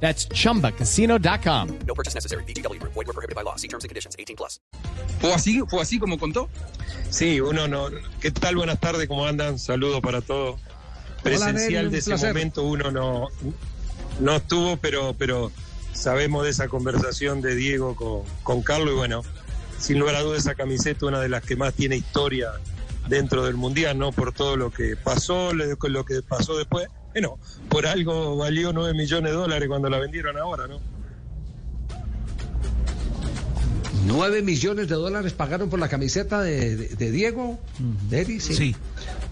That's chumbacasino.com. No purchase necessary. BGW. Void were prohibited by law. See terms and conditions. 18 plus. ¿Fue así, ¿Fue así como contó? Sí, uno no. ¿Qué tal? Buenas tardes, ¿cómo andan? Saludos para todos. Presencial de ese placer. momento uno no, no estuvo, pero, pero sabemos de esa conversación de Diego con, con Carlos y bueno, sin lugar a dudas esa camiseta una de las que más tiene historia dentro del Mundial, ¿no? Por todo lo que pasó, lo que pasó después. Bueno, por algo valió 9 millones de dólares cuando la vendieron ahora, ¿no? 9 millones de dólares pagaron por la camiseta de, de- de Diego. De Eri, sí. Sí,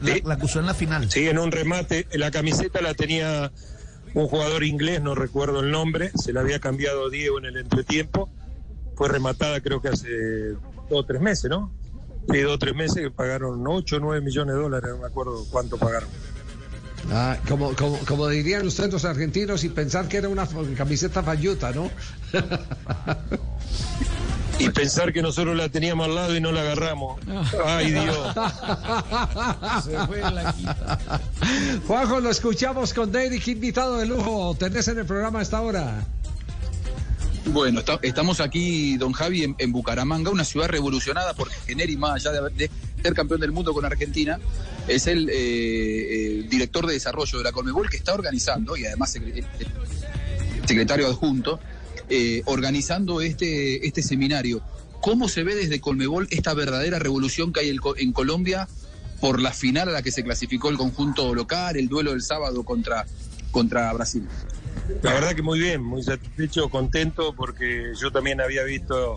la, Sí. la acusó en la final. Sí, en un remate. La camiseta la tenía un jugador inglés, no recuerdo el nombre, se la había cambiado Diego en el entretiempo. Fue rematada creo que hace dos o tres meses, ¿no? Sí, dos o tres meses que pagaron 8 o 9 millones de dólares, no me acuerdo cuánto pagaron. Ah, como, como, como dirían ustedes los argentinos y pensar que era una camiseta falluta, ¿no? Y pensar que nosotros la teníamos al lado y no la agarramos. Ay, Dios. Juanjo, lo escuchamos con Derek, invitado de lujo tenés en el programa a esta hora. Bueno, está- estamos aquí, don Javi, en, Bucaramanga, una ciudad revolucionada porque Neri, más allá de, ser campeón del mundo con Argentina, es el eh, eh, director de desarrollo de la Colmebol que está organizando, y además secre- secretario adjunto, eh, organizando este, este seminario. ¿Cómo se ve desde Colmebol esta verdadera revolución que hay en en Colombia por la final a la que se clasificó el conjunto local, el duelo del sábado contra, contra Brasil? La verdad que muy bien, muy satisfecho, contento, porque yo también había visto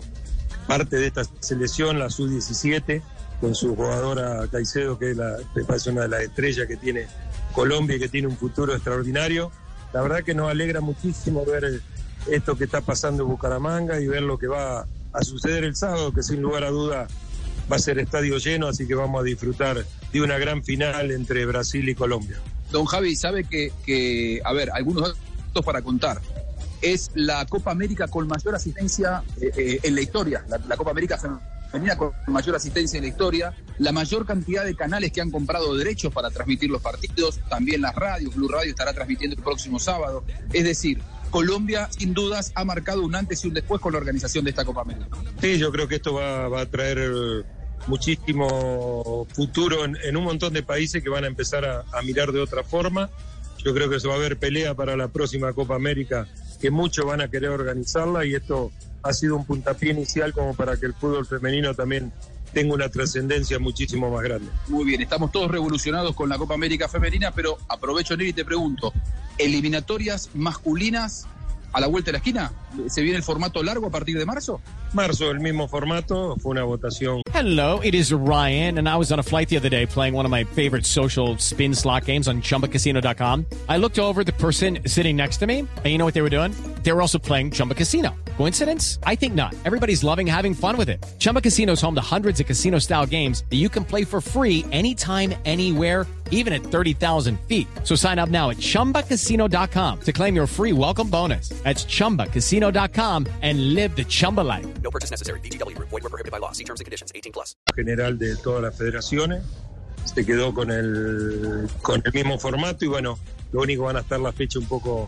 parte de esta selección, la sub-17, con su jugadora Caicedo, que es la, me parece una de las estrellas que tiene Colombia y que tiene un futuro extraordinario. La verdad que nos alegra muchísimo ver esto que está pasando en Bucaramanga y ver lo que va a suceder el sábado, que sin lugar a duda va a ser estadio lleno, así que vamos a disfrutar de una gran final entre Brasil y Colombia. Don Javi sabe que, a ver, algunos para contar. Es la Copa América con mayor asistencia eh, eh, en la historia, la, Copa América femenina con mayor asistencia en la historia, la mayor cantidad de canales que han comprado derechos para transmitir los partidos, también las radios, Blue Radio estará transmitiendo el próximo sábado. Es decir, Colombia sin dudas ha marcado un antes y un después con la organización de esta Copa América. Sí, yo creo que esto va, a traer eh, muchísimo futuro en, un montón de países que van a empezar a mirar de otra forma. Yo creo que se va a haber pelea para la próxima Copa América, que muchos van a querer organizarla y esto ha sido un puntapié inicial como para que el fútbol femenino también tenga una trascendencia muchísimo más grande. Muy bien, estamos todos revolucionados con la Copa América Femenina, pero aprovecho, Neri, y te pregunto, ¿eliminatorias masculinas a la vuelta de la esquina? ¿Se viene el formato largo a partir de marzo? Marzo, el mismo formato, fue una votación Hello, it is Ryan, and I was on a flight the other day playing one of my favorite social spin slot games on chumbacasino.com. I looked over at the person sitting next to me, and you know what they were doing? They were also playing Chumba Casino. Coincidence? I think not. Everybody's loving having fun with it. Chumba Casino is home to hundreds of casino style games that you can play for free anytime, anywhere, even at 30,000 feet. So sign up now at chumbacasino.com to claim your free welcome bonus. That's chumbacasino.com and live the Chumba life. No purchase necessary. BGW. Void were prohibited by law. See terms and conditions. 18 plus. general de todas las federaciones. Se quedó con el, con el mismo formato y bueno, lo único van a estar la fecha un poco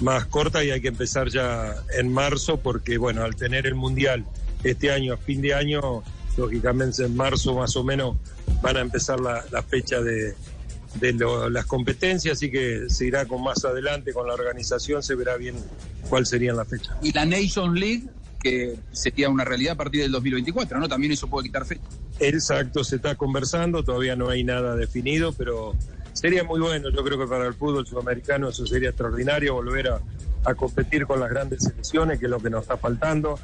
más corta y hay que empezar ya en marzo porque bueno, al tener el Mundial este año a fin de año, lógicamente en marzo más o menos van a empezar la, la fecha de, de lo- las competencias, así que se irá con más adelante con la organización, se verá bien cuál sería la fecha. Y la Nation League, que sería una realidad a partir del 2024, ¿no? También eso puede quitar fecha. Exacto, se está conversando, todavía no hay nada definido, pero sería muy bueno, yo creo que para el fútbol sudamericano eso sería extraordinario, volver a, a competir con las grandes selecciones, que es lo que nos está faltando.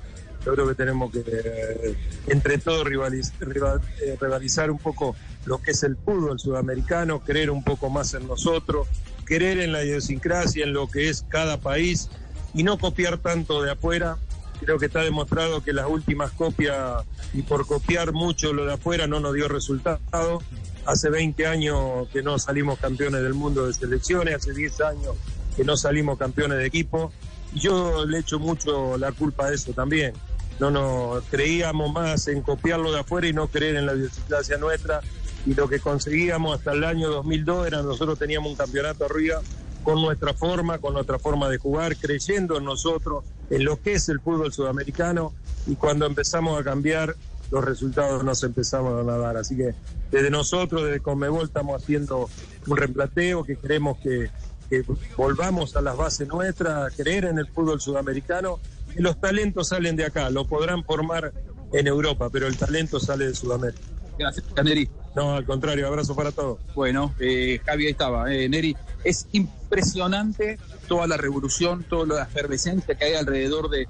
Yo creo que tenemos que, eh, entre todos, eh, rivalizar un poco lo que es el fútbol sudamericano, creer un poco más en nosotros, creer en la idiosincrasia, en lo que es cada país y no copiar tanto de afuera Creo que está demostrado que las últimas copias y por copiar mucho lo de afuera no nos dio resultado. Hace 20 años que no salimos campeones del mundo de selecciones, hace 10 años que no salimos campeones de equipo. Yo le echo mucho la culpa a eso también. No nos creíamos más en copiarlo de afuera y no creer en la idiosincrasia nuestra. Y lo que conseguíamos hasta el año 2002 era nosotros teníamos un campeonato arriba con nuestra forma, con nuestra forma de jugar, creyendo en nosotros, en lo que es el fútbol sudamericano. Y cuando empezamos a cambiar, los resultados nos empezamos a dar. Así que desde nosotros, desde Conmebol, estamos haciendo un replanteo que queremos que, que volvamos a las bases nuestras, creer en el fútbol sudamericano. Y los talentos salen de acá, lo podrán formar en Europa, pero el talento sale de Sudamérica. Gracias, Neri. No, al contrario, abrazo para todos. Bueno, eh, Javi, ahí estaba. Eh, Neri, es impresionante toda la revolución, toda la efervescencia que hay alrededor de,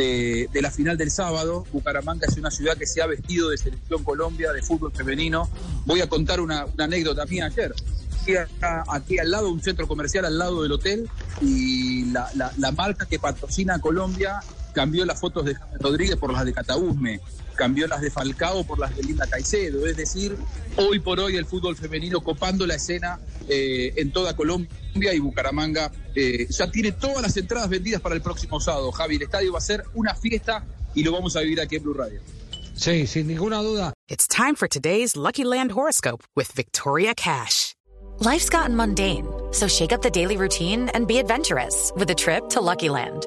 de, la final del sábado. Bucaramanga es una ciudad que se ha vestido de selección Colombia, de fútbol femenino. Voy a contar una, anécdota mía ayer. Aquí, aquí, al lado, un centro comercial al lado del hotel, y la, la, la marca que patrocina a Colombia cambió las fotos de James Rodríguez por las de Catausme, cambió las de Falcao por las de Linda Caicedo. Es decir, hoy por hoy el fútbol femenino copando la escena eh, en toda Colombia y Bucaramanga eh, ya tiene todas las entradas vendidas para el próximo sábado. Javi, el estadio va a ser una fiesta y lo vamos a vivir aquí en Blue Radio. Sí, sin ninguna duda. It's time for today's Lucky Land horoscope with Victoria Cash. Life's gotten mundane, so shake up the daily routine and be adventurous with a trip to Lucky Land.